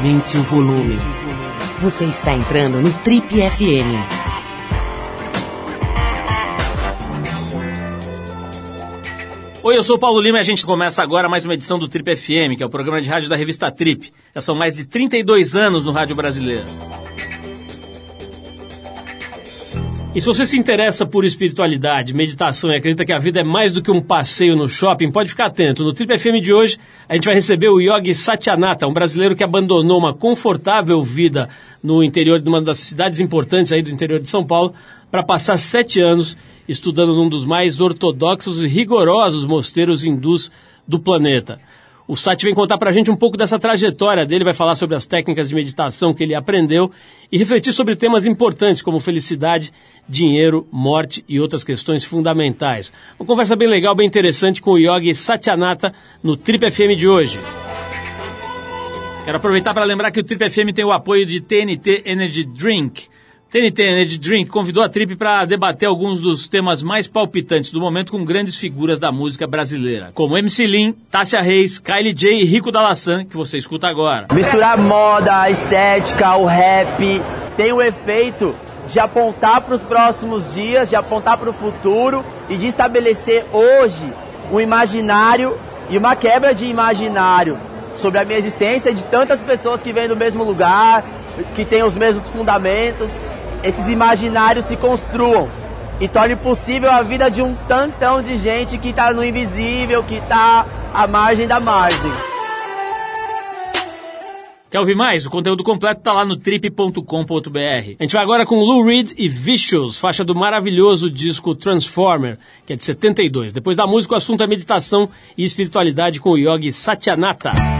Aumente o volume. Você está entrando no Trip FM. Oi, eu sou o Paulo Lima e a gente começa agora mais uma edição do Trip FM, que é o programa de rádio da revista Trip. Já são mais de 32 anos no rádio brasileiro. E se você se interessa por espiritualidade, meditação e acredita que a vida é mais do que um passeio no shopping, pode ficar atento. No Trip FM de hoje, a gente vai receber o Yogi Satyanata, um brasileiro que abandonou uma confortável vida no interior de uma das cidades importantes aí do interior de São Paulo para passar sete anos estudando num dos mais ortodoxos e rigorosos mosteiros hindus do planeta. O Sati vem contar para a gente um pouco dessa trajetória dele, vai falar sobre as técnicas de meditação que ele aprendeu e refletir sobre temas importantes como felicidade, dinheiro, morte e outras questões fundamentais. Uma conversa bem legal, bem interessante com o Yogi Satyanata no Trip FM de hoje. Quero aproveitar para lembrar que o Trip FM tem o apoio de TNT Energy Drink. TNT Energy Drink convidou a Trip para debater alguns dos temas mais palpitantes do momento com grandes figuras da música brasileira, como MC Lin, Tássia Reis, Kylie J e Rico Dalassan, que você escuta agora. Misturar moda, a estética, o rap, tem o efeito de apontar para os próximos dias, de apontar para o futuro e de estabelecer hoje um imaginário e uma quebra de imaginário sobre a minha existência de tantas pessoas que vêm do mesmo lugar, que têm os mesmos fundamentos esses imaginários se construam e torne possível a vida de um tantão de gente que está no invisível, que está à margem da margem. Quer ouvir mais? O conteúdo completo está lá no trip.com.br. A gente vai agora com Lou Reed e Vicious, faixa do maravilhoso disco Transformer, que é de 72. Depois da música, o assunto é meditação e espiritualidade com o yogi Satyanata.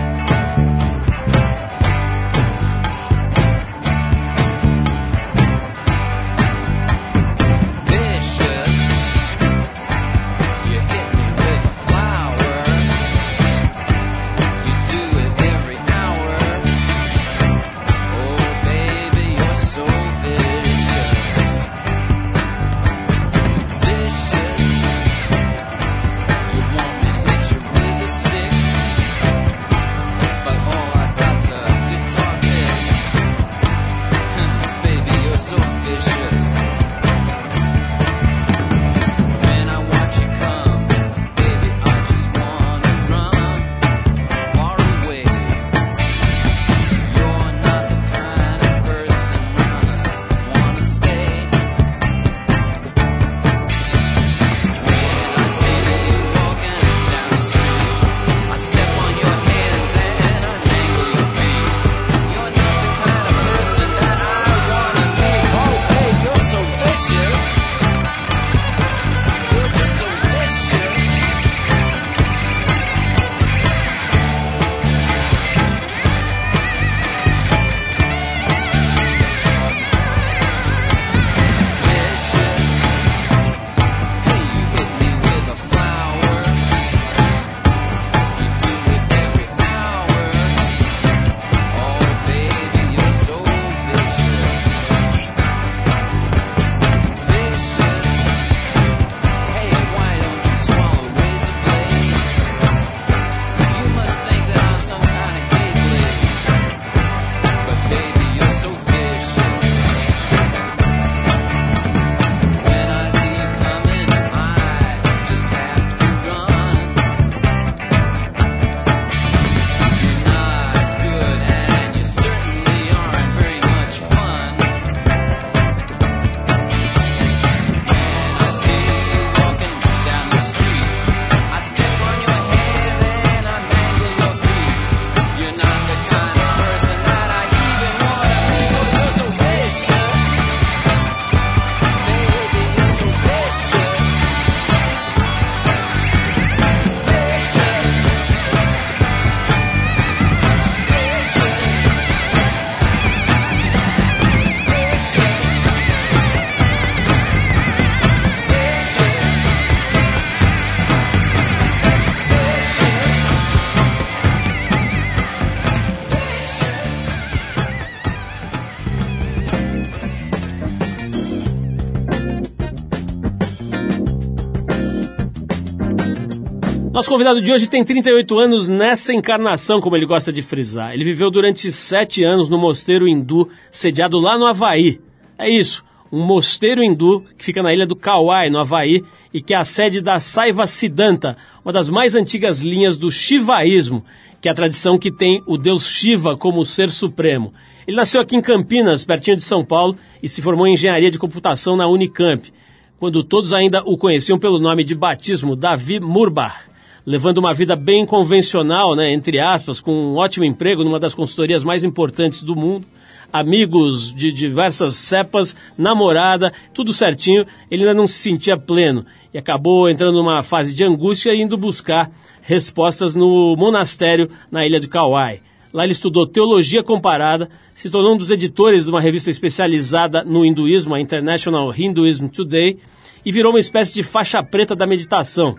Nosso convidado de hoje tem 38 anos nessa encarnação, como ele gosta de frisar. Ele viveu durante sete anos no mosteiro hindu, sediado lá no Havaí. É isso, um mosteiro hindu que fica na ilha do Kauai, no Havaí, e que é a sede da Saiva Siddhanta, uma das mais antigas linhas do Shivaísmo, que é a tradição que tem o deus Shiva como ser supremo. Ele nasceu aqui em Campinas, pertinho de São Paulo, e se formou em engenharia de computação na Unicamp, quando todos ainda o conheciam pelo nome de batismo Davi Murbar levando uma vida bem convencional, né, entre aspas, com um ótimo emprego numa das consultorias mais importantes do mundo, amigos de diversas cepas, namorada, tudo certinho, ele ainda não se sentia pleno e acabou entrando numa fase de angústia e indo buscar respostas no monastério na ilha de Kauai. Lá ele estudou teologia comparada, se tornou um dos editores de uma revista especializada no hinduísmo, a International Hinduism Today, e virou uma espécie de faixa preta da meditação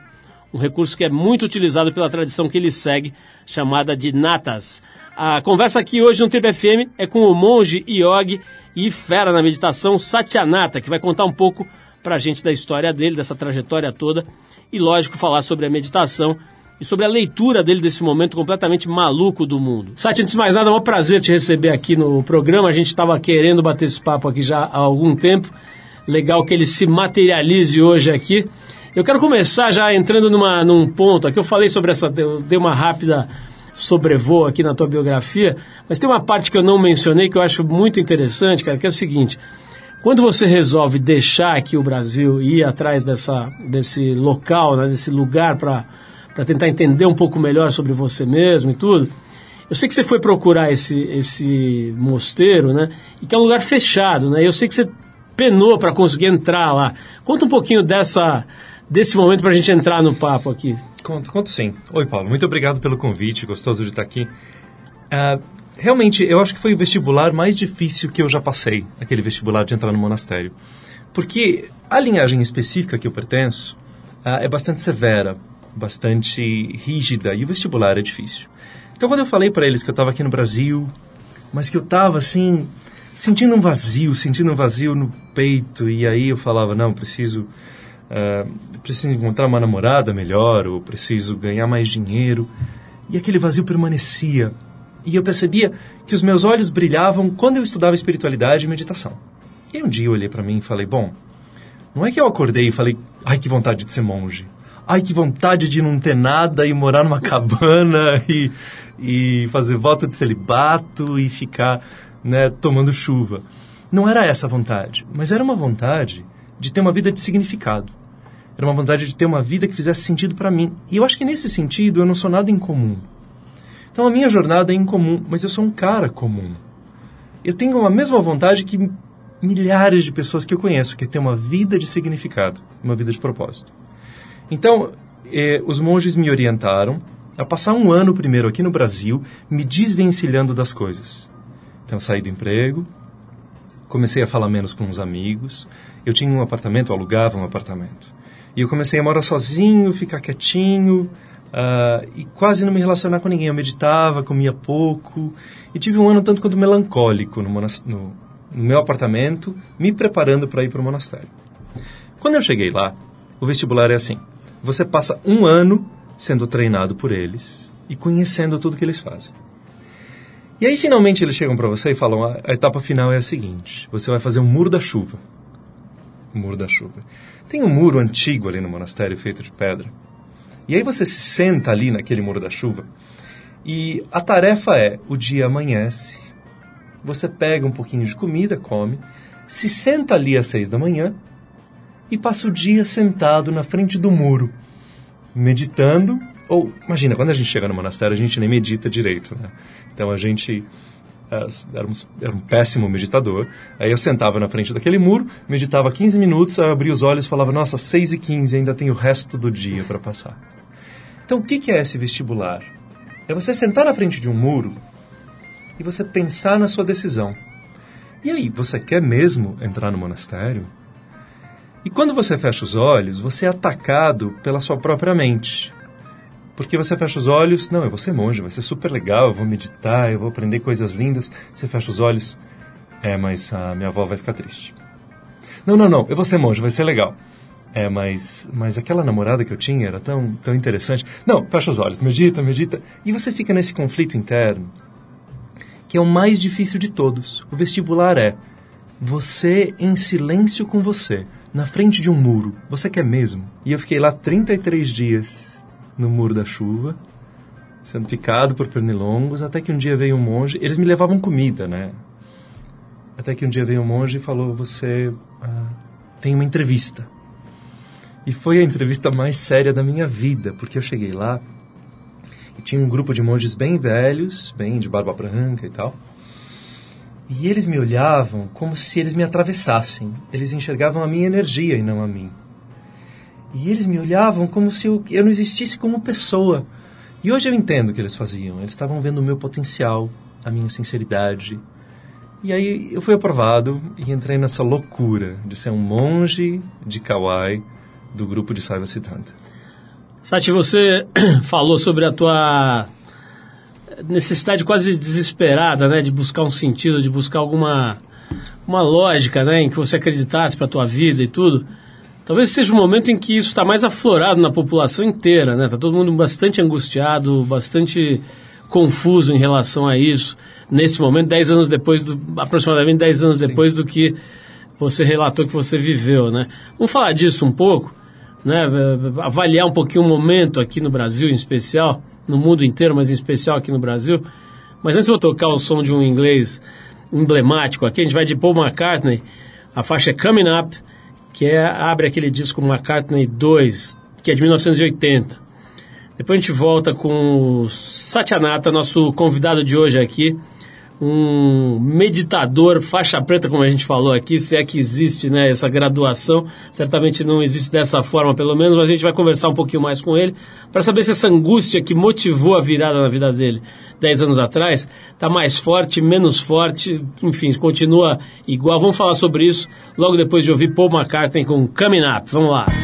um recurso que é muito utilizado pela tradição que ele segue, chamada de natas. A conversa aqui hoje no Trip FM é com o monge yogi e fera na meditação Satyanata, que vai contar um pouco para a gente da história dele, dessa trajetória toda, e lógico falar sobre a meditação e sobre a leitura dele desse momento completamente maluco do mundo. Satya, antes de mais nada, é um prazer te receber aqui no programa. A gente estava querendo bater esse papo aqui já há algum tempo. Legal que ele se materialize hoje aqui. Eu quero começar já entrando numa, num ponto aqui. Eu falei sobre essa, eu dei uma rápida sobrevoo aqui na tua biografia, mas tem uma parte que eu não mencionei que eu acho muito interessante, cara, que é o seguinte. Quando você resolve deixar aqui o Brasil e ir atrás dessa, desse local, né, desse lugar para tentar entender um pouco melhor sobre você mesmo e tudo, eu sei que você foi procurar esse, esse mosteiro, né? E que é um lugar fechado, né? Eu sei que você penou para conseguir entrar lá. Conta um pouquinho dessa, desse momento para a gente entrar no papo aqui. Conto, conto sim. Oi, Paulo. Muito obrigado pelo convite. Gostoso de estar aqui. Uh, realmente, eu acho que foi o vestibular mais difícil que eu já passei, aquele vestibular de entrar no monastério. Porque a linhagem específica que eu pertenço uh, é bastante severa, bastante rígida, e o vestibular é difícil. Então, quando eu falei para eles que eu estava aqui no Brasil, mas que eu estava assim, sentindo um vazio, sentindo um vazio no peito, e aí eu falava: não, preciso uh, preciso encontrar uma namorada melhor, ou preciso ganhar mais dinheiro. E aquele vazio permanecia. E eu percebia que os meus olhos brilhavam quando eu estudava espiritualidade e meditação. E um dia eu olhei para mim e falei: bom, não é que eu acordei e falei: ai, que vontade de ser monge. Ai, que vontade de não ter nada e morar numa cabana e, e fazer voto de celibato e ficar né, tomando chuva. Não era essa a vontade, mas era uma vontade de ter uma vida de significado. Era uma vontade de ter uma vida que fizesse sentido para mim. E eu acho que nesse sentido eu não sou nada incomum. Então a minha jornada é incomum, mas eu sou um cara comum. Eu tenho a mesma vontade que milhares de pessoas que eu conheço, que é ter uma vida de significado, uma vida de propósito. Então, eh, os monges me orientaram a passar um ano primeiro aqui no Brasil, me desvencilhando das coisas. Então, saí do emprego, comecei a falar menos com os amigos. Eu tinha um apartamento, alugava um apartamento. E eu comecei a morar sozinho, ficar quietinho uh, e quase não me relacionar com ninguém. Eu meditava, comia pouco e tive um ano tanto quanto melancólico no, no, no meu apartamento, me preparando para ir para o monastério. Quando eu cheguei lá, o vestibular é assim: você passa um ano sendo treinado por eles e conhecendo tudo que eles fazem. E aí finalmente eles chegam para você e falam: a etapa final é a seguinte: você vai fazer um muro da chuva. O muro da chuva. Tem um muro antigo ali no monastério feito de pedra. E aí você se senta ali naquele muro da chuva e a tarefa é: o dia amanhece, você pega um pouquinho de comida, come, se senta ali às seis da manhã e passa o dia sentado na frente do muro, meditando. Ou, imagina, quando a gente chega no monastério, a gente nem medita direito, né? Então a gente era um, era um péssimo meditador. Aí eu sentava na frente daquele muro, meditava 15 minutos, aí eu abria os olhos e falava, nossa, 6 e 15, ainda tem o resto do dia para passar. Então, o que é esse vestibular? É você sentar na frente de um muro e você pensar na sua decisão. E aí, você quer mesmo entrar no monastério? E quando você fecha os olhos, você é atacado pela sua própria mente. Porque você fecha os olhos, não, eu vou ser monge, vai ser super legal, eu vou meditar, eu vou aprender coisas lindas. Você fecha os olhos, é, mas a minha avó vai ficar triste. Não, não, não, eu vou ser monge, vai ser legal. É, mas, mas aquela namorada que eu tinha era tão, tão interessante. Não, fecha os olhos, medita, medita. E você fica nesse conflito interno, que é o mais difícil de todos. O vestibular é você em silêncio com você, na frente de um muro. Você quer mesmo? E eu fiquei lá 33 dias no muro da chuva, sendo picado por pernilongos, até que um dia veio um monge. Eles me levavam comida, né? Até que um dia veio um monge e falou: Você ah, tem uma entrevista. E foi a entrevista mais séria da minha vida, porque eu cheguei lá e tinha um grupo de monges bem velhos, bem de barba branca e tal. E eles me olhavam como se eles me atravessassem. Eles enxergavam a minha energia e não a mim. E eles me olhavam como se eu, não existisse como pessoa. E hoje eu entendo o que eles faziam. Eles estavam vendo o meu potencial, a minha sinceridade. E aí eu fui aprovado e entrei nessa loucura de ser um monge de Kauai do grupo de Saiva Siddhanta. Sati, você falou sobre a tua necessidade quase desesperada, né, de buscar um sentido, de buscar alguma uma lógica, né, em que você acreditasse para a tua vida e tudo. Talvez seja o um momento em que isso está mais aflorado na população inteira, né? Tá todo mundo bastante angustiado, bastante confuso em relação a isso. Nesse momento, dez anos depois, do, aproximadamente dez anos depois Sim. do que você relatou que você viveu, né? Vamos falar disso um pouco né, avaliar um pouquinho o momento aqui no Brasil em especial, no mundo inteiro, mas em especial aqui no Brasil. Mas antes eu vou tocar o som de um inglês emblemático aqui, a gente vai de Paul McCartney, a faixa é Coming Up, que é, abre aquele disco McCartney 2, que é de 1980. Depois a gente volta com o Satyanata, nosso convidado de hoje aqui, um meditador faixa preta, como a gente falou aqui, se é que existe né, essa graduação. Certamente não existe dessa forma, pelo menos, mas a gente vai conversar um pouquinho mais com ele para saber se essa angústia que motivou a virada na vida dele dez anos atrás está mais forte, menos forte, enfim, continua igual. Vamos falar sobre isso logo depois de ouvir Paul McCartney com Coming Up. Vamos lá.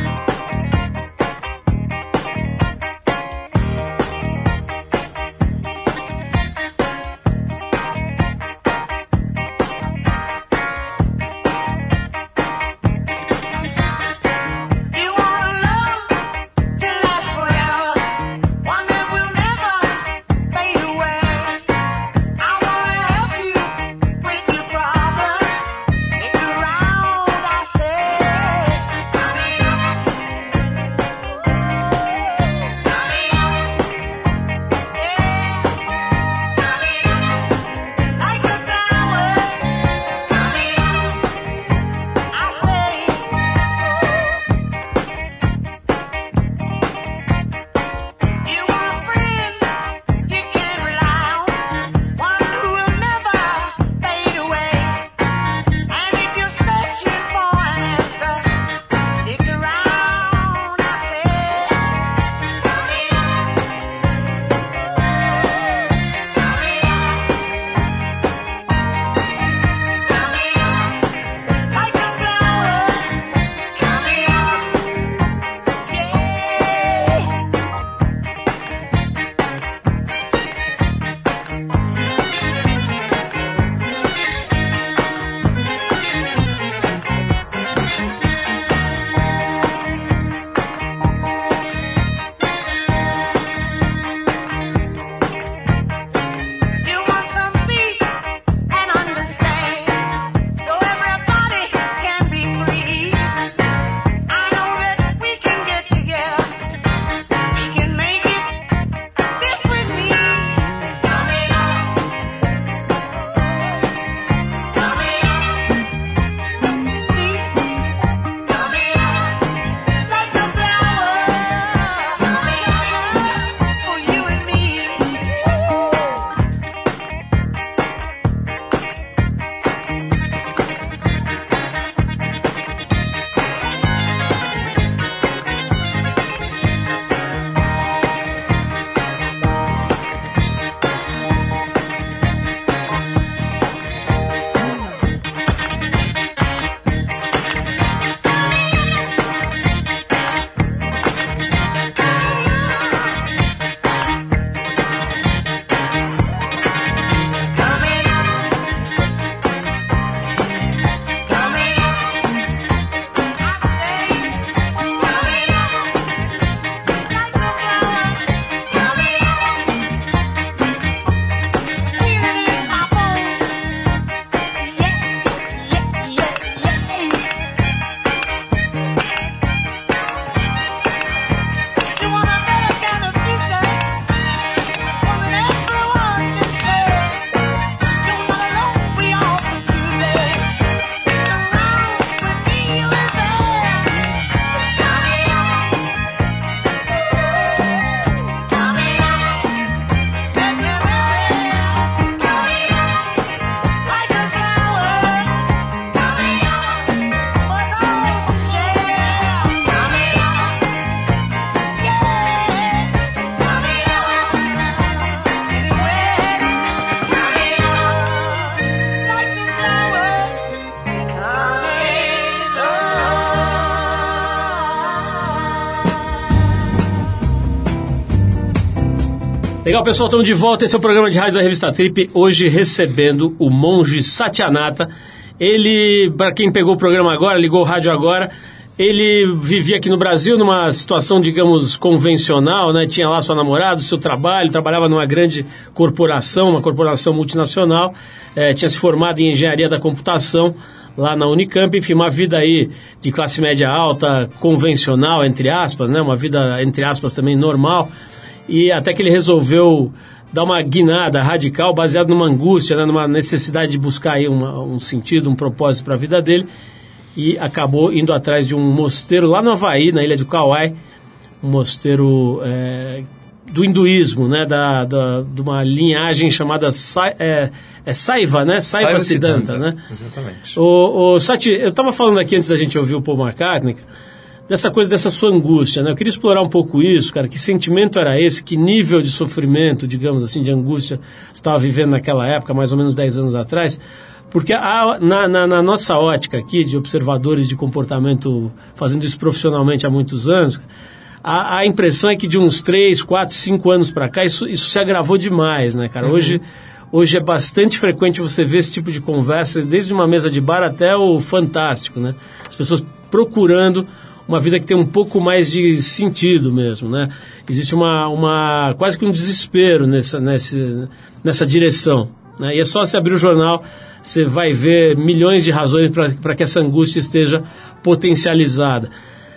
Legal, pessoal, estamos de volta. Esse é o programa de rádio da revista Trip. Hoje recebendo o monge Satyanata. Ele, para quem pegou o programa agora, ligou o rádio agora, ele vivia aqui no Brasil numa situação, digamos, convencional, né? Tinha lá sua namorada, seu trabalho, trabalhava numa grande corporação, uma corporação multinacional, eh, tinha se formado em engenharia da computação lá na Unicamp, enfim, uma vida aí de classe média alta, convencional, entre aspas, né? Uma vida, entre aspas, também normal. E até que ele resolveu dar uma guinada radical, baseado numa angústia, né? numa necessidade de buscar aí uma, um sentido, um propósito para a vida dele e acabou indo atrás de um mosteiro lá no Havaí, na ilha de Kauai, um mosteiro é, do hinduísmo, né, da, da, de uma linhagem chamada Sa, é, é Saiva, né, Saiva, Saiva Siddhanta, Siddhanta, né? Exatamente. O, o Sati, eu estava falando aqui antes da gente ouvir o Paul McCartney, dessa coisa, dessa sua angústia, né? Eu queria explorar um pouco isso, cara. Que sentimento era esse? Que nível de sofrimento, digamos assim, de angústia você estava vivendo naquela época, mais ou menos 10 anos atrás? Porque a, na, na, na, nossa ótica aqui, de observadores de comportamento, fazendo isso profissionalmente há muitos anos, a, a impressão é que de uns 3, 4, 5 anos para cá, isso, isso se agravou demais, né, cara? Uhum. Hoje, hoje é bastante frequente você ver esse tipo de conversa, desde uma mesa de bar até o fantástico, né? As pessoas procurando uma vida que tem um pouco mais de sentido mesmo, né? Existe uma, uma quase que um desespero nessa, nessa, nessa direção. Né? E é só se abrir o jornal você vai ver milhões de razões para que essa angústia esteja potencializada.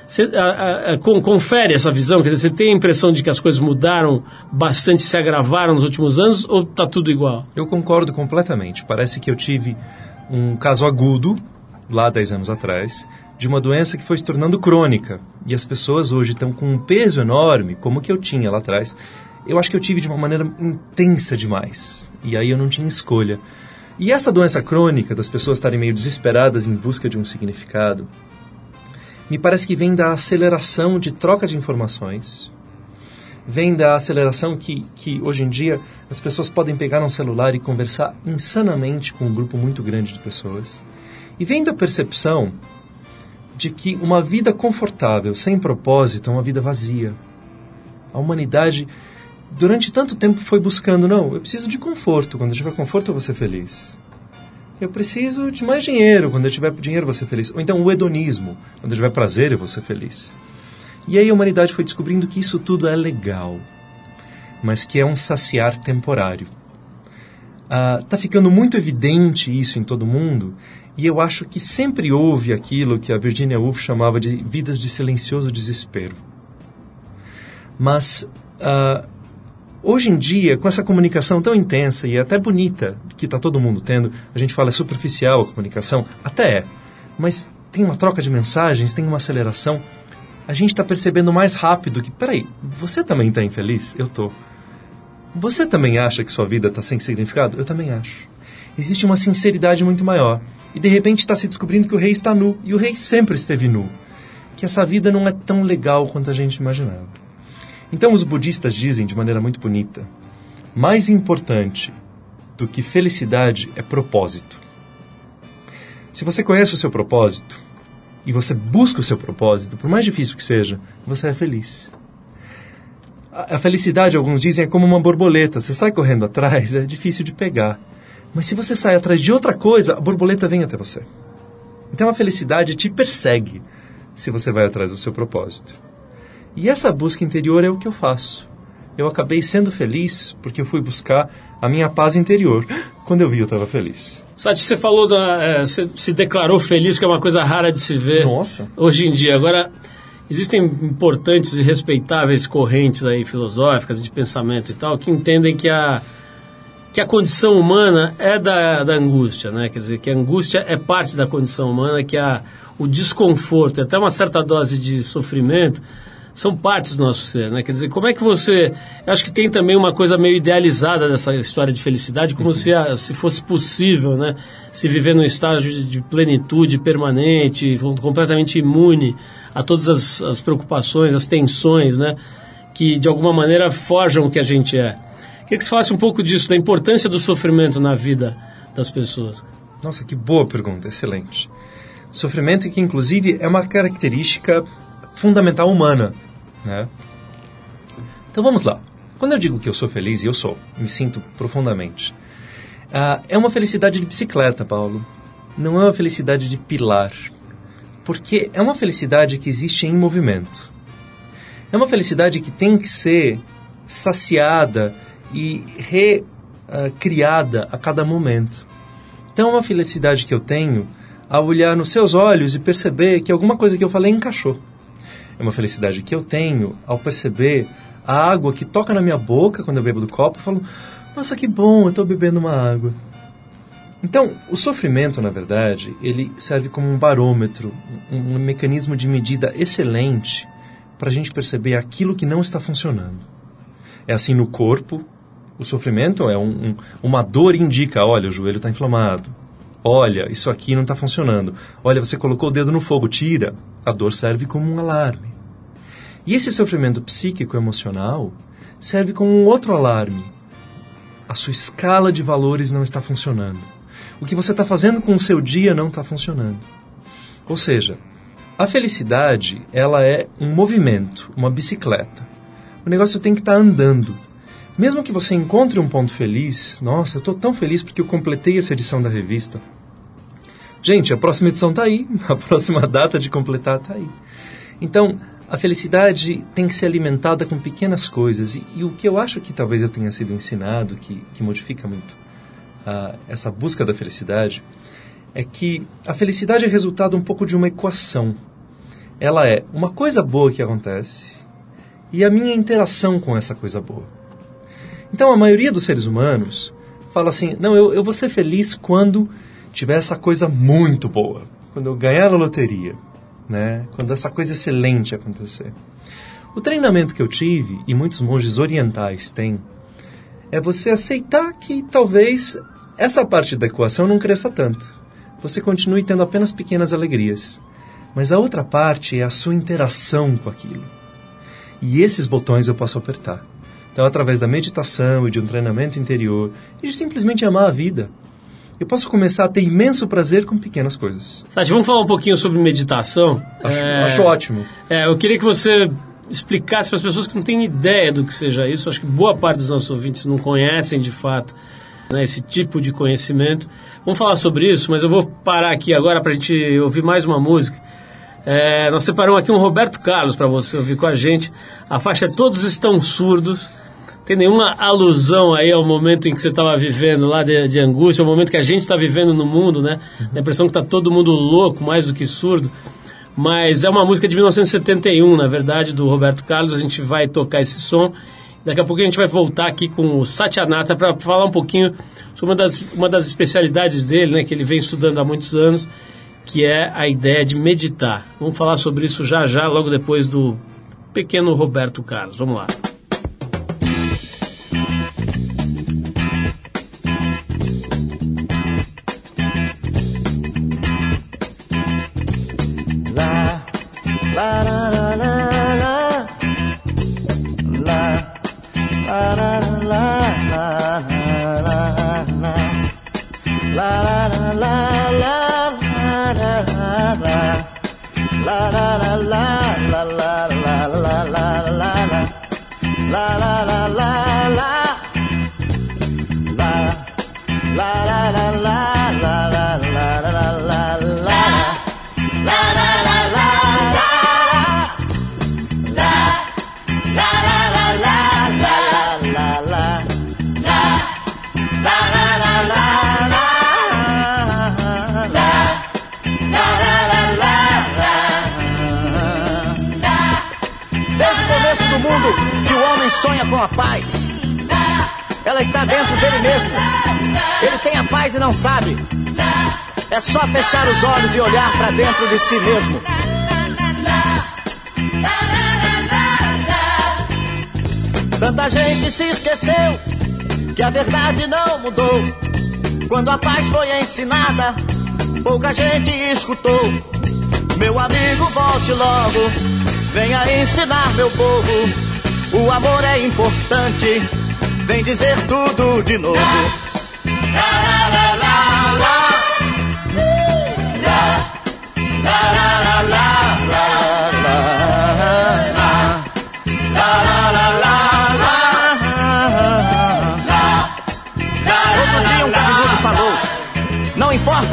Você a, a, confere essa visão? Quer dizer, você tem a impressão de que as coisas mudaram bastante, se agravaram nos últimos anos ou está tudo igual? Eu concordo completamente. Parece que eu tive um caso agudo, lá 10 anos atrás, de uma doença que foi se tornando crônica. E as pessoas hoje estão com um peso enorme, como que eu tinha lá atrás. Eu acho que eu tive de uma maneira intensa demais. E aí eu não tinha escolha. E essa doença crônica, das pessoas estarem meio desesperadas em busca de um significado, me parece que vem da aceleração de troca de informações, vem da aceleração que, que hoje em dia as pessoas podem pegar um celular e conversar insanamente com um grupo muito grande de pessoas, e vem da percepção de que uma vida confortável, sem propósito, é uma vida vazia. A humanidade durante tanto tempo foi buscando, não, eu preciso de conforto, quando eu tiver conforto eu vou ser feliz. Eu preciso de mais dinheiro, quando eu tiver dinheiro eu vou ser feliz. Ou então o hedonismo, quando eu tiver prazer eu vou ser feliz. E aí a humanidade foi descobrindo que isso tudo é legal, mas que é um saciar temporário. Ah, tá ficando muito evidente isso em todo mundo, e eu acho que sempre houve aquilo que a Virginia Woolf chamava de vidas de silencioso desespero. Mas uh, Hoje em dia, com essa comunicação tão intensa e até bonita que está todo mundo tendo, a gente fala é superficial a comunicação, até é, mas tem uma troca de mensagens, tem uma aceleração. A gente está percebendo mais rápido que, peraí, você também está infeliz? Eu tô. Você também acha que sua vida está sem significado? Eu também acho. Existe uma sinceridade muito maior. E de repente está se descobrindo que o rei está nu. E o rei sempre esteve nu. Que essa vida não é tão legal quanto a gente imaginava. Então, os budistas dizem de maneira muito bonita: mais importante do que felicidade é propósito. Se você conhece o seu propósito e você busca o seu propósito, por mais difícil que seja, você é feliz. A, felicidade, alguns dizem, é como uma borboleta. Você sai correndo atrás, é difícil de pegar. Mas se você sai atrás de outra coisa, a borboleta vem até você. Então a felicidade te persegue se você vai atrás do seu propósito. E essa busca interior é o que eu faço. Eu acabei sendo feliz porque eu fui buscar a minha paz interior. Quando eu vi, eu estava feliz. Sati, você falou da. É, você se declarou feliz, que é uma coisa rara de se ver. Nossa. Hoje em dia. Agora, existem importantes e respeitáveis correntes aí filosóficas de pensamento e tal que entendem que a que a condição humana é da, da angústia, né? Quer dizer, que a angústia é parte da condição humana, que a, o desconforto, até uma certa dose de sofrimento, são partes do nosso ser, né? Quer dizer, como é que você... Acho que tem também uma coisa meio idealizada dessa história de felicidade, como uhum. se, a, se fosse possível, né? Se viver num estágio de, de plenitude permanente, completamente imune a todas as, as preocupações, as tensões, né? Que, de alguma maneira, forjam o que a gente é. Queria que você falasse um pouco disso, da importância do sofrimento na vida das pessoas. Nossa, que boa pergunta, excelente. Sofrimento que, inclusive, é uma característica fundamental humana. Né? Então vamos lá. Quando eu digo que eu sou feliz, e eu sou, me sinto profundamente, uh, é uma felicidade de bicicleta, Paulo. Não é uma felicidade de pilar. Porque é uma felicidade que existe em movimento. É uma felicidade que tem que ser saciada e recriada a cada momento. Então uma felicidade que eu tenho ao olhar nos seus olhos e perceber que alguma coisa que eu falei encaixou. É uma felicidade que eu tenho ao perceber a água que toca na minha boca quando eu bebo do copo e falo: Nossa, que bom, eu estou bebendo uma água. Então, o sofrimento, na verdade, ele serve como um barômetro, um, um mecanismo de medida excelente para a gente perceber aquilo que não está funcionando. É assim no corpo, o sofrimento é um, um, uma dor indica, olha, o joelho está inflamado. Olha, isso aqui não está funcionando. Olha, você colocou o dedo no fogo, tira. A dor serve como um alarme. E esse sofrimento psíquico emocional serve como um outro alarme. A sua escala de valores não está funcionando. O que você está fazendo com o seu dia não está funcionando. Ou seja, a felicidade ela é um movimento, uma bicicleta. O negócio tem que estar tá andando. Mesmo que você encontre um ponto feliz, nossa, eu estou tão feliz porque eu completei essa edição da revista. Gente, a próxima edição está aí, a próxima data de completar está aí. Então, a felicidade tem que ser alimentada com pequenas coisas. E, e, o que eu acho que talvez eu tenha sido ensinado, que, que modifica muito uh, essa busca da felicidade, é que a felicidade é resultado um pouco de uma equação. Ela é uma coisa boa que acontece e a minha interação com essa coisa boa. Então, a maioria dos seres humanos fala assim: não, eu, eu vou ser feliz quando tiver essa coisa muito boa, quando eu ganhar a loteria né? Quando essa coisa excelente acontecer. O treinamento que eu tive, e muitos monges orientais têm, é você aceitar que talvez essa parte da equação não cresça tanto. Você continue tendo apenas pequenas alegrias. Mas a outra parte é a sua interação com aquilo. E esses botões eu posso apertar. Então, através da meditação e de um treinamento interior, e de simplesmente amar a vida, eu posso começar a ter imenso prazer com pequenas coisas. Sati, vamos falar um pouquinho sobre meditação? Acho, é, acho ótimo. É, eu queria que você explicasse para as pessoas que não têm ideia do que seja isso. Acho que boa parte dos nossos ouvintes não conhecem de fato né, esse tipo de conhecimento. Vamos falar sobre isso, mas eu vou parar aqui agora para a gente ouvir mais uma música. É, nós separamos aqui um Roberto Carlos para você ouvir com a gente. A faixa é Todos Estão Surdos tem nenhuma alusão aí ao momento em que você estava vivendo lá de, de, angústia, ao momento que a gente está vivendo no mundo, né? A impressão que está todo mundo louco, mais do que surdo. Mas é uma música de 1971, na verdade, do Roberto Carlos. A gente vai tocar esse som. Daqui a pouco a gente vai voltar aqui com o Satyanata para falar um pouquinho sobre uma das, uma das especialidades dele, né? Que ele vem estudando há muitos anos, que é a ideia de meditar. Vamos falar sobre isso já já, logo depois do pequeno Roberto Carlos. Vamos lá. De si mesmo. Tanta gente se esqueceu que a verdade não mudou. Quando a paz foi ensinada, pouca gente escutou. Meu amigo, volte logo, venha ensinar meu povo o amor é importante, vem dizer tudo de novo.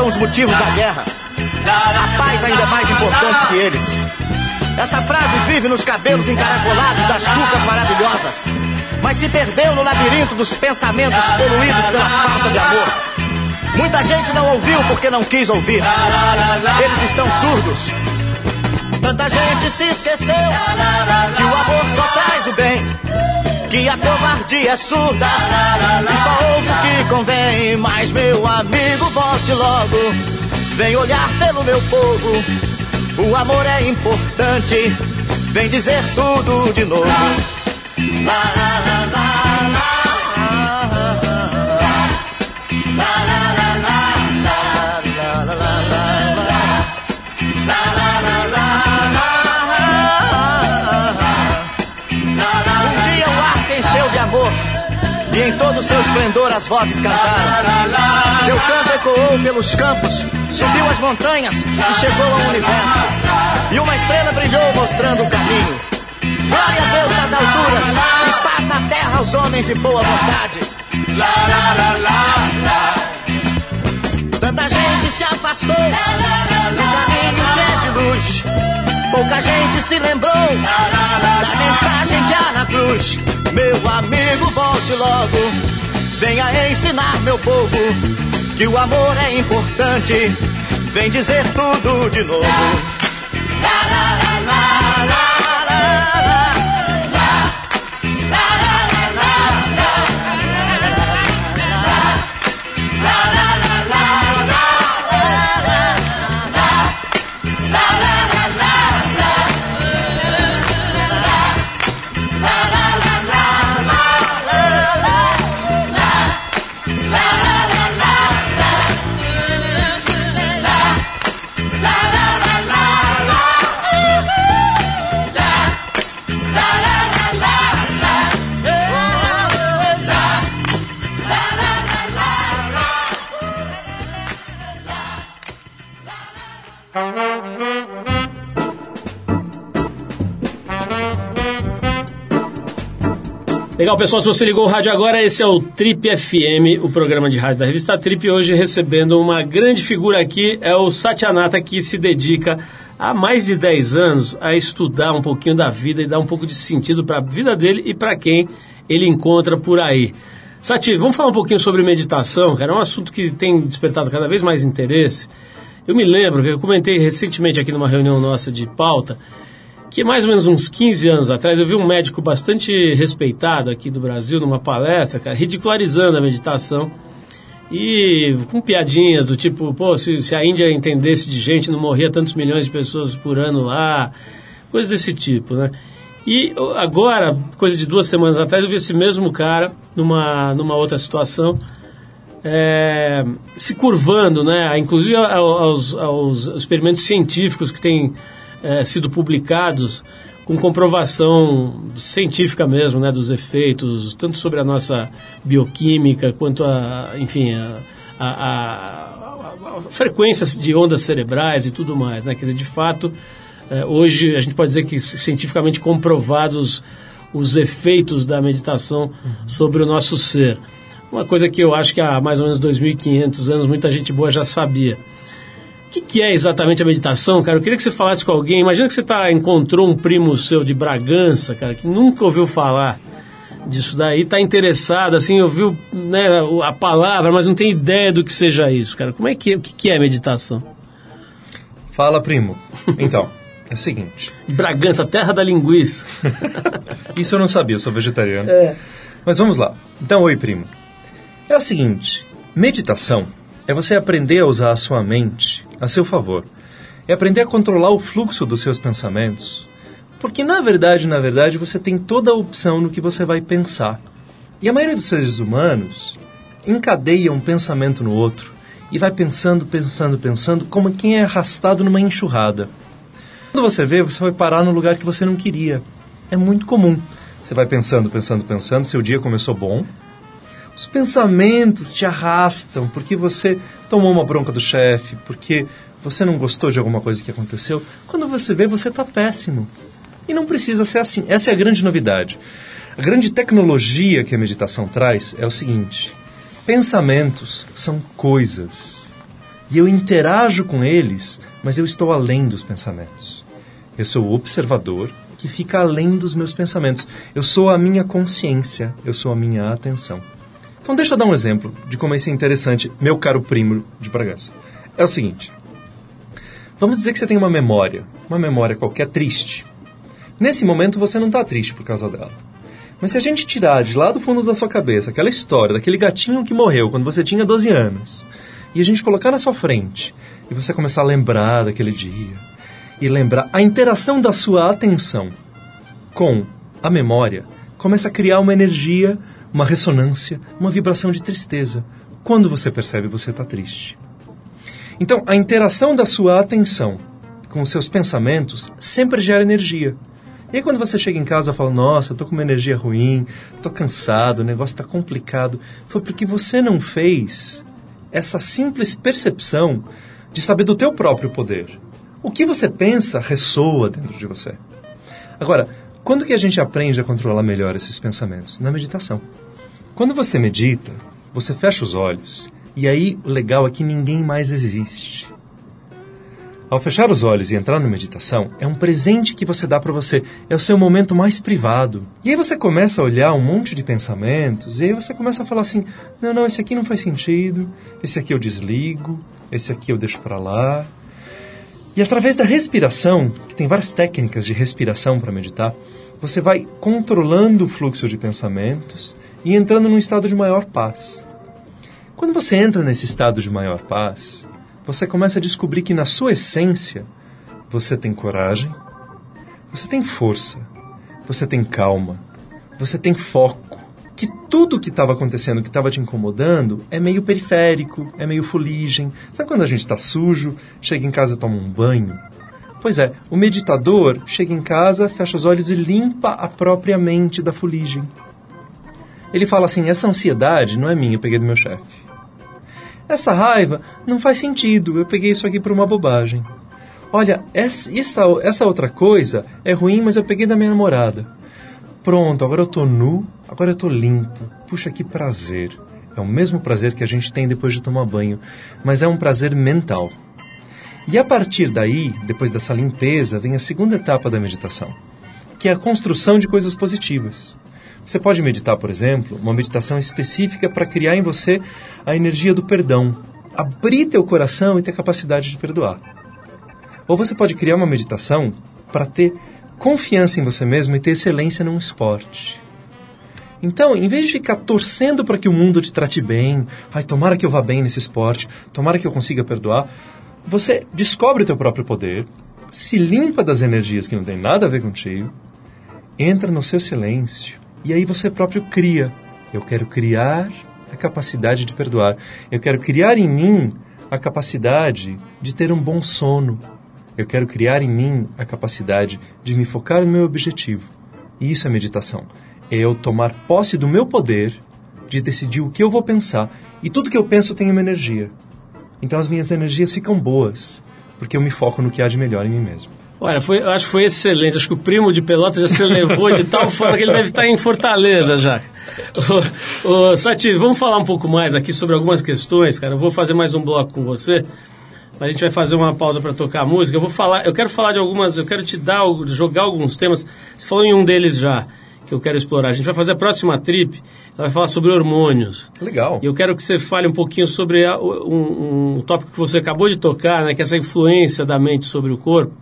Os motivos da guerra. A paz ainda é mais importante que eles. Essa frase vive nos cabelos encaracolados das cucas maravilhosas, mas se perdeu no labirinto dos pensamentos poluídos pela falta de amor. Muita gente não ouviu porque não quis ouvir. Eles estão surdos. Tanta gente se esqueceu que o amor só traz o bem. Que a covardia é surda e só ouve o que convém. Mas meu amigo, volte logo. Vem olhar pelo meu povo. O amor é importante. Vem dizer tudo de novo. La, la, la, e em todo seu esplendor as vozes cantaram. Seu canto ecoou pelos campos, subiu as montanhas e chegou ao universo. E uma estrela brilhou mostrando o caminho. Glória a Deus nas alturas e paz na terra aos homens de boa vontade. Tanta gente se afastou do caminho que é de luz. Pouca gente se lembrou da mensagem que há na cruz. Meu amigo, volte logo. Venha ensinar meu povo que o amor é importante. Vem dizer tudo de novo. La, la, la, Legal, pessoal, se você ligou o rádio agora, esse é o Trip FM, o programa de rádio da revista Trip. Hoje recebendo uma grande figura aqui, é o Satyanata, que se dedica há mais de 10 anos a estudar um pouquinho da vida e dar um pouco de sentido para a vida dele e para quem ele encontra por aí. Sati, vamos falar um pouquinho sobre meditação, cara. É um assunto que tem despertado cada vez mais interesse. Eu me lembro que eu comentei recentemente aqui numa reunião nossa de pauta que mais ou menos uns 15 anos atrás eu vi um médico bastante respeitado aqui do Brasil numa palestra, cara, ridicularizando a meditação e com piadinhas do tipo, pô, se, se a Índia entendesse de gente, não morria tantos milhões de pessoas por ano lá, coisas desse tipo, né? E agora, coisa de duas semanas atrás, eu vi esse mesmo cara numa, numa outra situação, é, se curvando, né? Inclusive aos, aos experimentos científicos que têm é, sido publicados com comprovação científica mesmo, né, dos efeitos, tanto sobre a nossa bioquímica quanto a, enfim, a, a, a, a frequências de ondas cerebrais e tudo mais, né, quer dizer, de fato, é, hoje a gente pode dizer que cientificamente comprovados os efeitos da meditação uhum. sobre o nosso ser. Uma coisa que eu acho que há mais ou menos 2.500 anos muita gente boa já sabia. O que, que, é exatamente a meditação, cara? Eu queria que você falasse com alguém. Imagina que você tá, encontrou um primo seu de Bragança, cara, que nunca ouviu falar disso daí, está interessado, assim, ouviu né, a palavra, mas não tem ideia do que seja isso, cara. Como é que, o que, que é meditação? Fala, primo. Então, é o seguinte. Bragança, terra da linguiça. isso eu não sabia, eu sou vegetariano. É. Mas vamos lá. Então, oi, primo. É o seguinte, meditação é você aprender a usar a sua mente a seu favor. É aprender a controlar o fluxo dos seus pensamentos. Porque na verdade, na verdade, você tem toda a opção no que você vai pensar. E a maioria dos seres humanos encadeia um pensamento no outro e vai pensando, pensando, pensando, como quem é arrastado numa enxurrada. Quando você vê, você vai parar no lugar que você não queria. É muito comum. Você vai pensando, pensando, pensando, seu dia começou bom, os pensamentos te arrastam porque você tomou uma bronca do chefe, porque você não gostou de alguma coisa que aconteceu. Quando você vê, você está péssimo. E não precisa ser assim. Essa é a grande novidade. A grande tecnologia que a meditação traz é o seguinte: pensamentos são coisas. e eu interajo com eles, mas eu estou além dos pensamentos. Eu sou o observador que fica além dos meus pensamentos. Eu sou a minha consciência, eu sou a minha atenção. Então deixa eu dar um exemplo de como isso é interessante, meu caro primo de Bragança. É o seguinte. Vamos dizer que você tem uma memória, uma memória qualquer triste. Nesse momento você não está triste por causa dela. Mas se a gente tirar de lá do fundo da sua cabeça aquela história daquele gatinho que morreu quando você tinha 12 anos, e a gente colocar na sua frente, e você começar a lembrar daquele dia, e lembrar a interação da sua atenção com a memória, começa a criar uma energia, uma ressonância, uma vibração de tristeza. Quando você percebe, você está triste. Então, a interação da sua atenção com os seus pensamentos sempre gera energia. E aí quando você chega em casa e fala, nossa, tô com uma energia ruim, tô cansado, o negócio está complicado, foi porque você não fez essa simples percepção de saber do teu próprio poder. O que você pensa ressoa dentro de você. Agora, quando que a gente aprende a controlar melhor esses pensamentos? Na meditação. Quando você medita, você fecha os olhos e aí o legal é que ninguém mais existe. Ao fechar os olhos e entrar na meditação, é um presente que você dá para você, é o seu momento mais privado. E aí você começa a olhar um monte de pensamentos, e aí você começa a falar assim: não, não, esse aqui não faz sentido, esse aqui eu desligo, esse aqui eu deixo para lá. E através da respiração, que tem várias técnicas de respiração para meditar, você vai controlando o fluxo de pensamentos e entrando num estado de maior paz. Quando você entra nesse estado de maior paz, você começa a descobrir que na sua essência você tem coragem, você tem força, você tem calma, você tem foco. Que tudo que estava acontecendo, que estava te incomodando, é meio periférico, é meio fuligem. Sabe quando a gente está sujo, chega em casa e toma um banho? Pois é, o meditador chega em casa, fecha os olhos e limpa a própria mente da fuligem. Ele fala assim: essa ansiedade não é minha, eu peguei do meu chefe. Essa raiva não faz sentido, eu peguei isso aqui por uma bobagem. Olha, essa, essa, outra coisa é ruim, mas eu peguei da minha namorada. Pronto, agora eu tô nu, agora eu tô limpo. Puxa, que prazer. É o mesmo prazer que a gente tem depois de tomar banho, mas é um prazer mental. E a partir daí, depois dessa limpeza, vem a segunda etapa da meditação, que é a construção de coisas positivas. Você pode meditar, por exemplo, uma meditação específica para criar em você a energia do perdão, abrir teu coração e ter capacidade de perdoar. Ou você pode criar uma meditação para ter confiança em você mesmo e ter excelência num esporte. Então, em vez de ficar torcendo para que o mundo te trate bem, ai, tomara que eu vá bem nesse esporte, tomara que eu consiga perdoar, você descobre o teu próprio poder, se limpa das energias que não têm nada a ver contigo, entra no seu silêncio e aí você próprio cria. Eu quero criar a capacidade de perdoar. Eu quero criar em mim a capacidade de ter um bom sono. Eu quero criar em mim a capacidade de me focar no meu objetivo. E isso é meditação. É eu tomar posse do meu poder de decidir o que eu vou pensar. E tudo que eu penso tem uma energia. Então as minhas energias ficam boas, porque eu me foco no que há de melhor em mim mesmo. Olha, foi, eu acho que foi excelente. Acho que o primo de Pelotas já se levou de tal forma que ele deve estar em Fortaleza já. Ô, ô, Sati, vamos falar um pouco mais aqui sobre algumas questões, cara. Eu vou fazer mais um bloco com você. A gente vai fazer uma pausa para tocar a música. Eu vou falar, eu quero falar de algumas, eu quero te dar, jogar alguns temas. Você falou em um deles já, que eu quero explorar. A gente vai fazer a próxima trip, ela vai falar sobre hormônios. Legal. E eu quero que você fale um pouquinho sobre a, um, um tópico que você acabou de tocar, né, que é essa influência da mente sobre o corpo.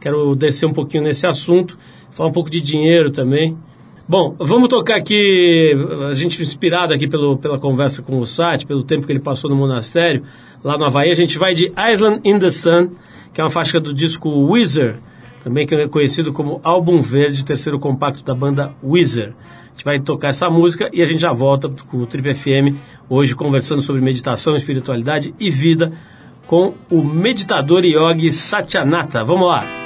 Quero descer um pouquinho nesse assunto, falar um pouco de dinheiro também. Bom, vamos tocar aqui, a gente inspirado aqui pelo, pela conversa com o Sati, pelo tempo que ele passou no monastério, lá no Havaí, a gente vai de Island in the Sun, que é uma faixa do disco Weezer, também que é conhecido como Álbum Verde, terceiro compacto da banda Weezer. A gente vai tocar essa música e a gente já volta com o Trip FM, hoje conversando sobre meditação, espiritualidade e vida, com o meditador Yogi Satyanata. Vamos lá!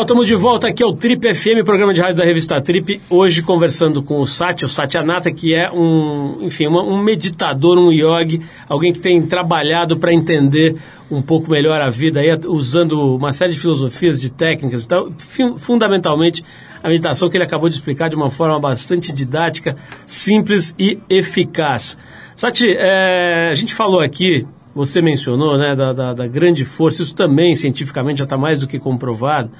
Estamos de volta aqui ao Trip FM, programa de rádio da revista Trip. Hoje conversando com o Sati, o Satyanata, que é um, enfim, uma, um meditador, um yogi, alguém que tem trabalhado para entender um pouco melhor a vida, aí, usando uma série de filosofias, de técnicas e tal. Fundamentalmente, a meditação que ele acabou de explicar de uma forma bastante didática, simples e eficaz. Sati, é, a gente falou aqui você mencionou, né, da, da, da grande força, isso também cientificamente já está mais do que comprovado,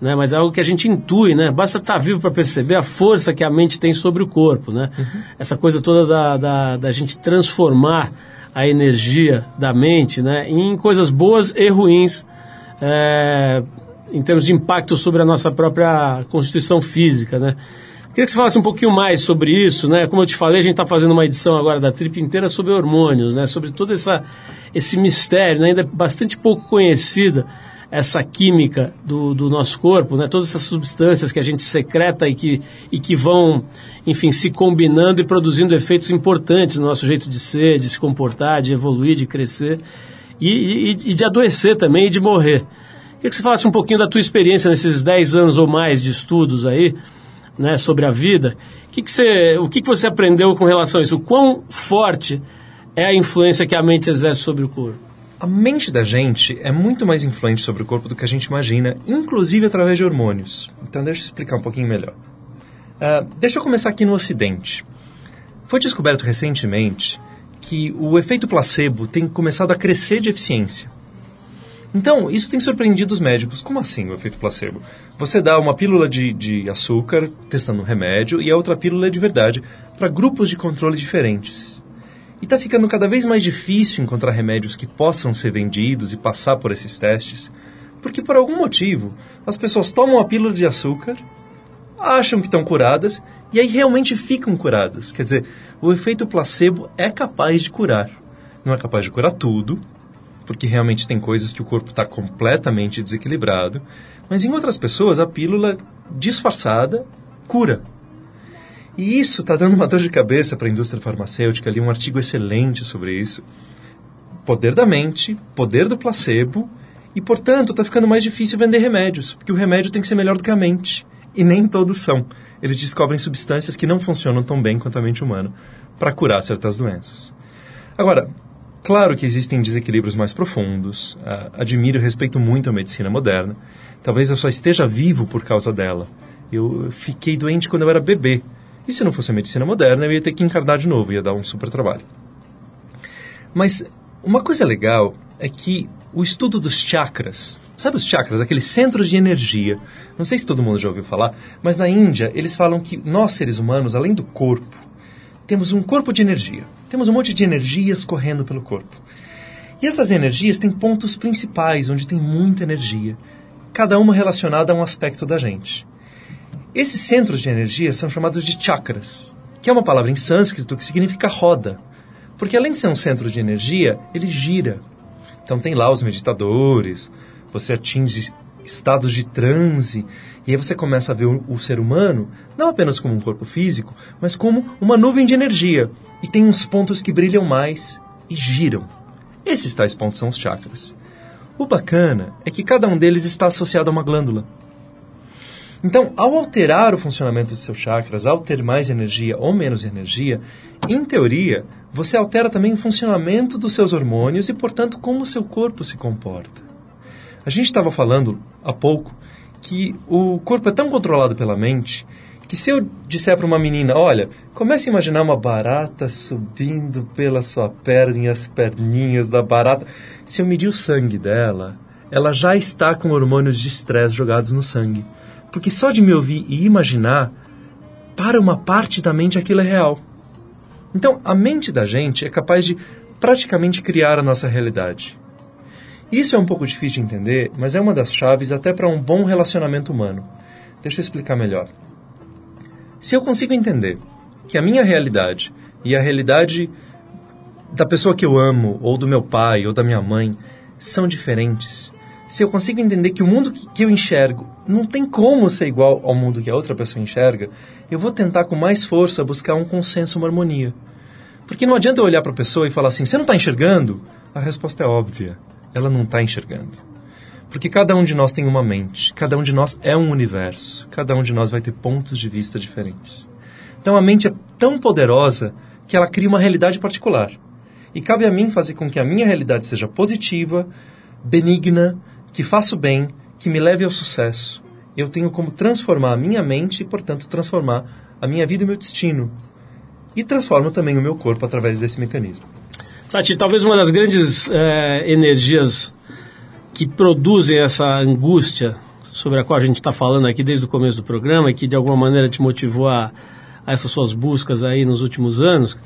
né, mas é algo que a gente intui, né, basta estar tá vivo para perceber a força que a mente tem sobre o corpo, né, uhum. essa coisa toda da, da, da gente transformar a energia da mente, né, em coisas boas e ruins, é, em termos de impacto sobre a nossa própria constituição física, né. Queria que você falasse um pouquinho mais sobre isso, né? Como eu te falei, a gente está fazendo uma edição agora da Trip inteira sobre hormônios, né? Sobre todo essa, esse mistério, né? ainda bastante pouco conhecida, essa química do, do nosso corpo, né? Todas essas substâncias que a gente secreta e que, e que vão, enfim, se combinando e produzindo efeitos importantes no nosso jeito de ser, de se comportar, de evoluir, de crescer e, e, e de adoecer também e de morrer. Queria que você falasse um pouquinho da tua experiência nesses 10 anos ou mais de estudos aí, né, sobre a vida. Que que você, o que, que você aprendeu com relação a isso? O quão forte é a influência que a mente exerce sobre o corpo? A mente da gente é muito mais influente sobre o corpo do que a gente imagina, inclusive através de hormônios. Então, deixa eu explicar um pouquinho melhor. Uh, deixa eu começar aqui no Ocidente. Foi descoberto recentemente que o efeito placebo tem começado a crescer de eficiência. Então, isso tem surpreendido os médicos. Como assim o efeito placebo? Você dá uma pílula de, de açúcar, testando um remédio, e a outra pílula é de verdade, para grupos de controle diferentes. E está ficando cada vez mais difícil encontrar remédios que possam ser vendidos e passar por esses testes, porque por algum motivo as pessoas tomam a pílula de açúcar, acham que estão curadas e aí realmente ficam curadas. Quer dizer, o efeito placebo é capaz de curar. Não é capaz de curar tudo, porque realmente tem coisas que o corpo está completamente desequilibrado, mas em outras pessoas a pílula disfarçada cura. E isso está dando uma dor de cabeça para a indústria farmacêutica. Ali um artigo excelente sobre isso. Poder da mente, poder do placebo, e portanto está ficando mais difícil vender remédios, porque o remédio tem que ser melhor do que a mente. E nem todos são. Eles descobrem substâncias que não funcionam tão bem quanto a mente humana para curar certas doenças. Agora, Claro que existem desequilíbrios mais profundos. Uh, admiro e respeito muito a medicina moderna. Talvez eu só esteja vivo por causa dela. Eu fiquei doente quando eu era bebê. E se não fosse a medicina moderna, eu ia ter que encarnar de novo, ia dar um super trabalho. Mas uma coisa legal é que o estudo dos chakras, sabe os chakras, aqueles centros de energia, não sei se todo mundo já ouviu falar, mas na Índia eles falam que nós seres humanos, além do corpo, temos um corpo de energia. Temos um monte de energias correndo pelo corpo. E essas energias têm pontos principais, onde tem muita energia, cada uma relacionada a um aspecto da gente. Esses centros de energia são chamados de chakras, que é uma palavra em sânscrito que significa roda. Porque além de ser um centro de energia, ele gira. Então tem lá os meditadores, você atinge estados de transe, e aí você começa a ver o, ser humano não apenas como um corpo físico, mas como uma nuvem de energia. E tem uns pontos que brilham mais e giram. Esses tais pontos são os chakras. O bacana é que cada um deles está associado a uma glândula. Então, ao alterar o funcionamento dos seus chakras, ao ter mais energia ou menos energia, em teoria, você altera também o funcionamento dos seus hormônios e, portanto, como o seu corpo se comporta. A gente estava falando há pouco que o corpo é tão controlado pela mente que se eu disser para uma menina, olha, comece a imaginar uma barata subindo pela sua perna e as perninhas da barata, se eu medir o sangue dela, ela já está com hormônios de estresse jogados no sangue. Porque só de me ouvir e imaginar, para uma parte da mente aquilo é real. Então, a mente da gente é capaz de praticamente criar a nossa realidade. Isso é um pouco difícil de entender, mas é uma das chaves até para um bom relacionamento humano. Deixa eu explicar melhor. Se eu consigo entender que a minha realidade e a realidade da pessoa que eu amo, ou do meu pai, ou da minha mãe, são diferentes, se eu consigo entender que o mundo que eu enxergo não tem como ser igual ao mundo que a outra pessoa enxerga, eu vou tentar com mais força buscar um consenso, uma harmonia. Porque não adianta eu olhar para a pessoa e falar assim: você não está enxergando? A resposta é óbvia ela não está enxergando. Porque cada um de nós tem uma mente, cada um de nós é um universo, cada um de nós vai ter pontos de vista diferentes. Então a mente é tão poderosa que ela cria uma realidade particular. E cabe a mim fazer com que a minha realidade seja positiva, benigna, que faça o bem, que me leve ao sucesso. Eu tenho como transformar a minha mente e, portanto, transformar a minha vida e meu destino. E transformo também o meu corpo através desse mecanismo. Sati, talvez uma das grandes é, energias que produzem essa angústia sobre a qual a gente está falando aqui desde o começo do programa e que de alguma maneira te motivou a, a essas suas buscas aí nos últimos anos,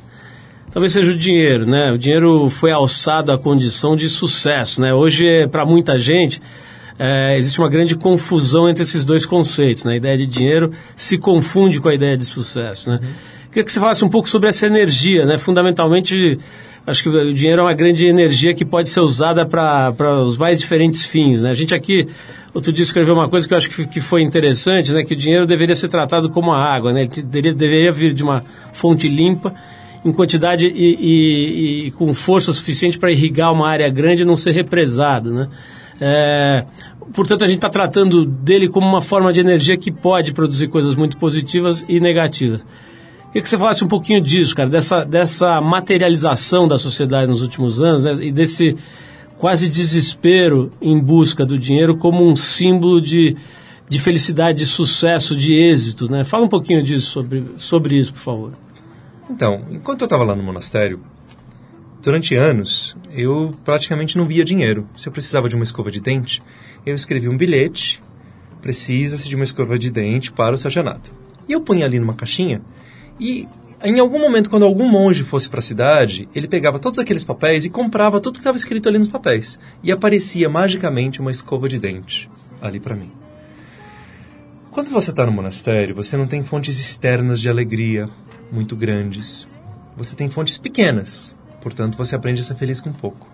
talvez seja o dinheiro, né? O dinheiro foi alçado à condição de sucesso, né? Hoje, para muita gente, é, existe uma grande confusão entre esses dois conceitos, né? A ideia de dinheiro se confunde com a ideia de sucesso, né? Uhum. Queria que você falasse um pouco sobre essa energia, né? Fundamentalmente, acho que o dinheiro é uma grande energia que pode ser usada para os mais diferentes fins, né? A gente aqui outro dia escreveu uma coisa que eu acho que, que foi interessante, né? Que o dinheiro deveria ser tratado como a água, né? Ele deveria, deveria vir de uma fonte limpa em quantidade e, e, e com força suficiente para irrigar uma área grande e não ser represado, né? É, portanto, a gente está tratando dele como uma forma de energia que pode produzir coisas muito positivas e negativas. Queria que você falasse um pouquinho disso, cara, dessa, dessa materialização da sociedade nos últimos anos né, e desse quase desespero em busca do dinheiro como um símbolo de, de felicidade, de sucesso, de êxito. Né? Fala um pouquinho disso, sobre, sobre isso, por favor. Então, enquanto eu estava lá no monastério, durante anos, eu praticamente não via dinheiro. Se eu precisava de uma escova de dente, eu escrevia um bilhete, precisa-se de uma escova de dente para o sarganato. E eu punha ali numa caixinha e em algum momento, quando algum monge fosse para a cidade, ele pegava todos aqueles papéis e comprava tudo que estava escrito ali nos papéis. E aparecia magicamente uma escova de dente ali para mim. Quando você está no monastério, você não tem fontes externas de alegria muito grandes. Você tem fontes pequenas, portanto você aprende a ser feliz com pouco.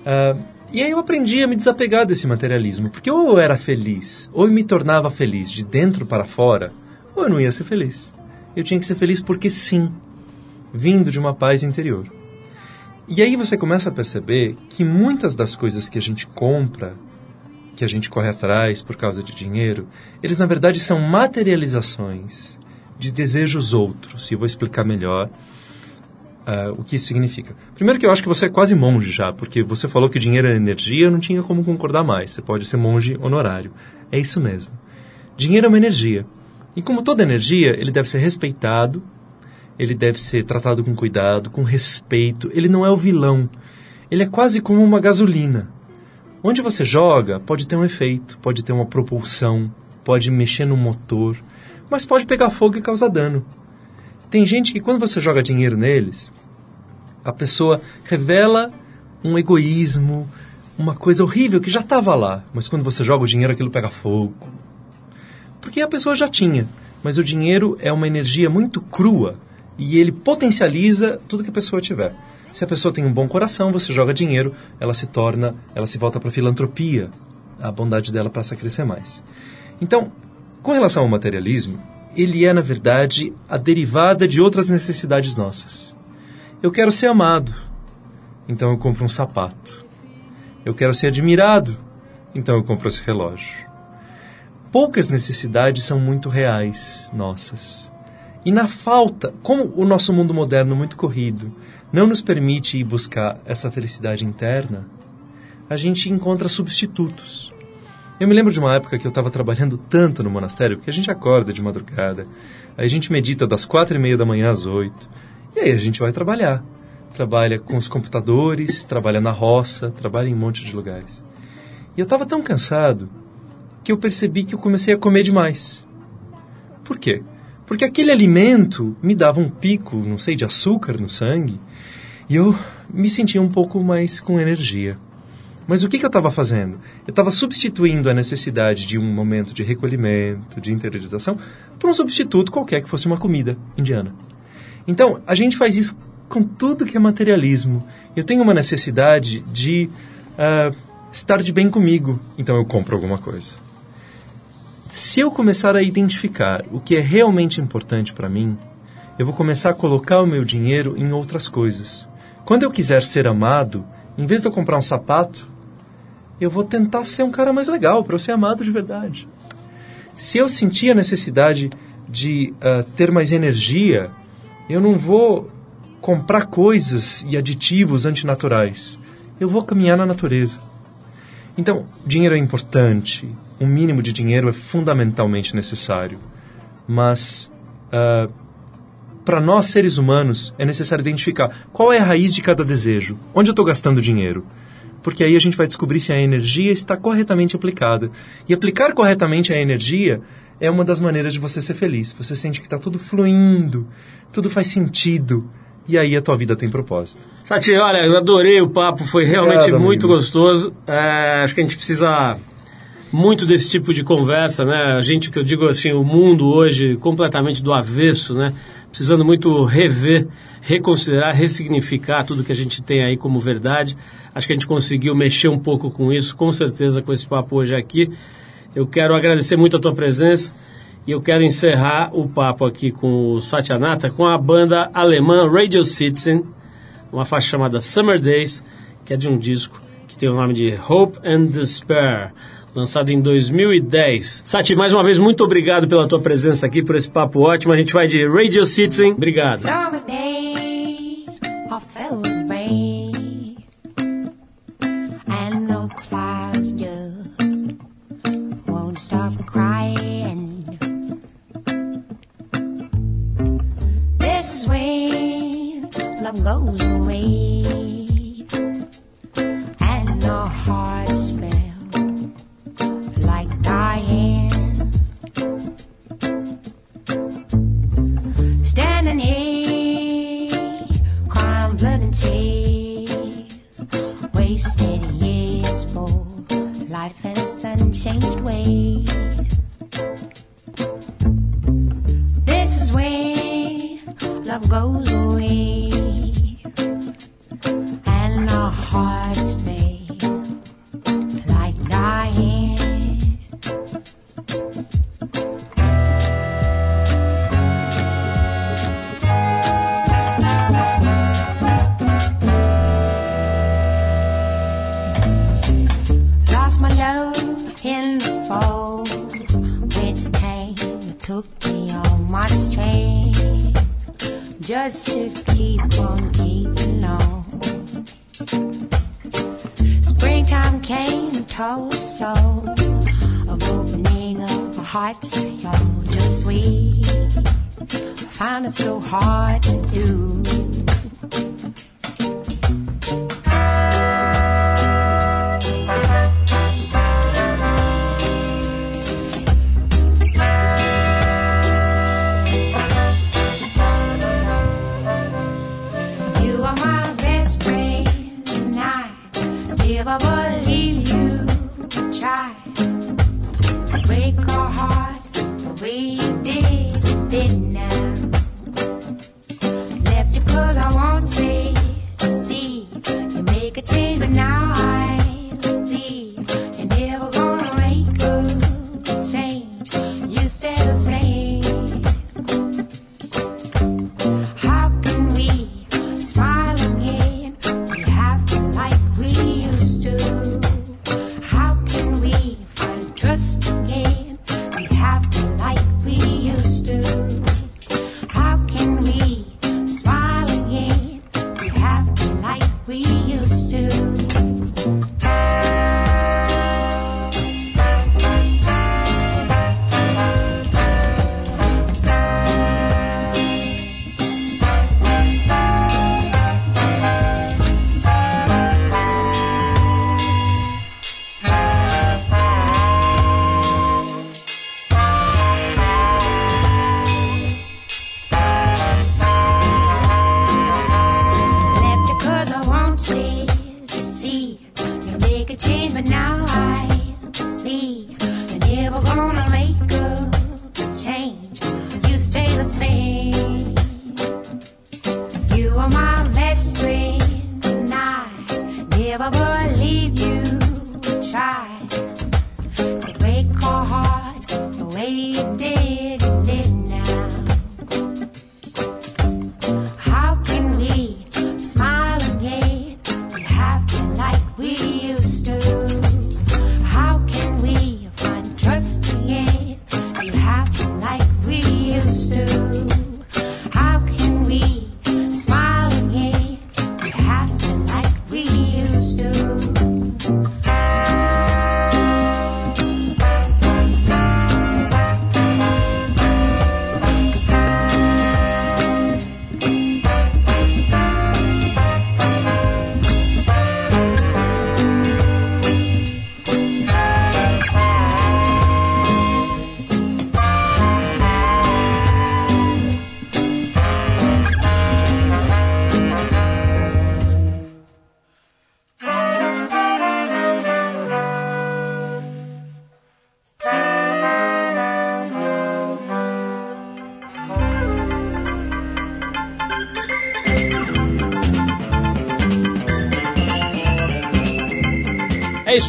Uh, e aí eu aprendi a me desapegar desse materialismo, porque ou eu era feliz, ou eu me tornava feliz de dentro para fora, ou eu não ia ser feliz. Eu tinha que ser feliz porque sim, vindo de uma paz interior. E aí você começa a perceber que muitas das coisas que a gente compra, que a gente corre atrás por causa de dinheiro, eles na verdade são materializações de desejos outros. E vou explicar melhor uh, o que isso significa. Primeiro que eu acho que você é quase monge já, porque você falou que dinheiro é energia, eu não tinha como concordar mais. Você pode ser monge honorário. É isso mesmo. Dinheiro é uma energia. E como toda energia, ele deve ser respeitado, ele deve ser tratado com cuidado, com respeito. Ele não é o vilão. Ele é quase como uma gasolina. Onde você joga, pode ter um efeito, pode ter uma propulsão, pode mexer no motor, mas pode pegar fogo e causar dano. Tem gente que quando você joga dinheiro neles, a pessoa revela um egoísmo, uma coisa horrível que já estava lá, mas quando você joga o dinheiro aquilo pega fogo. Porque a pessoa já tinha, mas o dinheiro é uma energia muito crua e ele potencializa tudo que a pessoa tiver. Se a pessoa tem um bom coração, você joga dinheiro, ela se torna, ela se volta para a filantropia, a bondade dela passa a crescer mais. Então, com relação ao materialismo, ele é, na verdade, a derivada de outras necessidades nossas. Eu quero ser amado, então eu compro um sapato. Eu quero ser admirado, então eu compro esse relógio. Poucas necessidades são muito reais nossas. E na falta, como o nosso mundo moderno muito corrido não nos permite ir buscar essa felicidade interna, a gente encontra substitutos. Eu me lembro de uma época que eu estava trabalhando tanto no monastério, porque a gente acorda de madrugada, aí a gente medita das quatro e meia da manhã às oito, e aí a gente vai trabalhar. Trabalha com os computadores, trabalha na roça, trabalha em um monte de lugares. E eu estava tão cansado que eu percebi que eu comecei a comer demais. Por quê? Porque aquele alimento me dava um pico, não sei, de açúcar no sangue, e eu me sentia um pouco mais com energia. Mas o que, que eu estava fazendo? Eu estava substituindo a necessidade de um momento de recolhimento, de interiorização, por um substituto qualquer que fosse uma comida indiana. Então, a gente faz isso com tudo que é materialismo. Eu tenho uma necessidade de uh, estar de bem comigo, então eu compro alguma coisa. Se eu começar a identificar o que é realmente importante para mim, eu vou começar a colocar o meu dinheiro em outras coisas. Quando eu quiser ser amado, em vez de eu comprar um sapato, eu vou tentar ser um cara mais legal para eu ser amado de verdade. Se eu sentir a necessidade de uh, ter mais energia, eu não vou comprar coisas e aditivos antinaturais. Eu vou caminhar na natureza. Então, dinheiro é importante. Um mínimo de dinheiro é fundamentalmente necessário. Mas, uh, para nós seres humanos, é necessário identificar qual é a raiz de cada desejo. Onde eu estou gastando dinheiro? Porque aí a gente vai descobrir se a energia está corretamente aplicada. E aplicar corretamente a energia é uma das maneiras de você ser feliz. Você sente que está tudo fluindo, tudo faz sentido. E aí a tua vida tem propósito. Sati, olha, eu adorei o papo, foi realmente Obrigado, muito amigo. gostoso. É, acho que a gente precisa muito desse tipo de conversa, né? A gente, que eu digo assim, o mundo hoje completamente do avesso, né? Precisando muito rever, reconsiderar, ressignificar tudo que a gente tem aí como verdade. Acho que a gente conseguiu mexer um pouco com isso, com certeza, com esse papo hoje aqui. Eu quero agradecer muito a tua presença e eu quero encerrar o papo aqui com o Satyanata com a banda alemã Radio Citizen, uma faixa chamada Summer Days, que é de um disco que tem o nome de Hope and Despair, lançado em 2010. Sati, mais uma vez, muito obrigado pela tua presença aqui, por esse papo ótimo. A gente vai de Radio Citizen. Obrigado. Summer days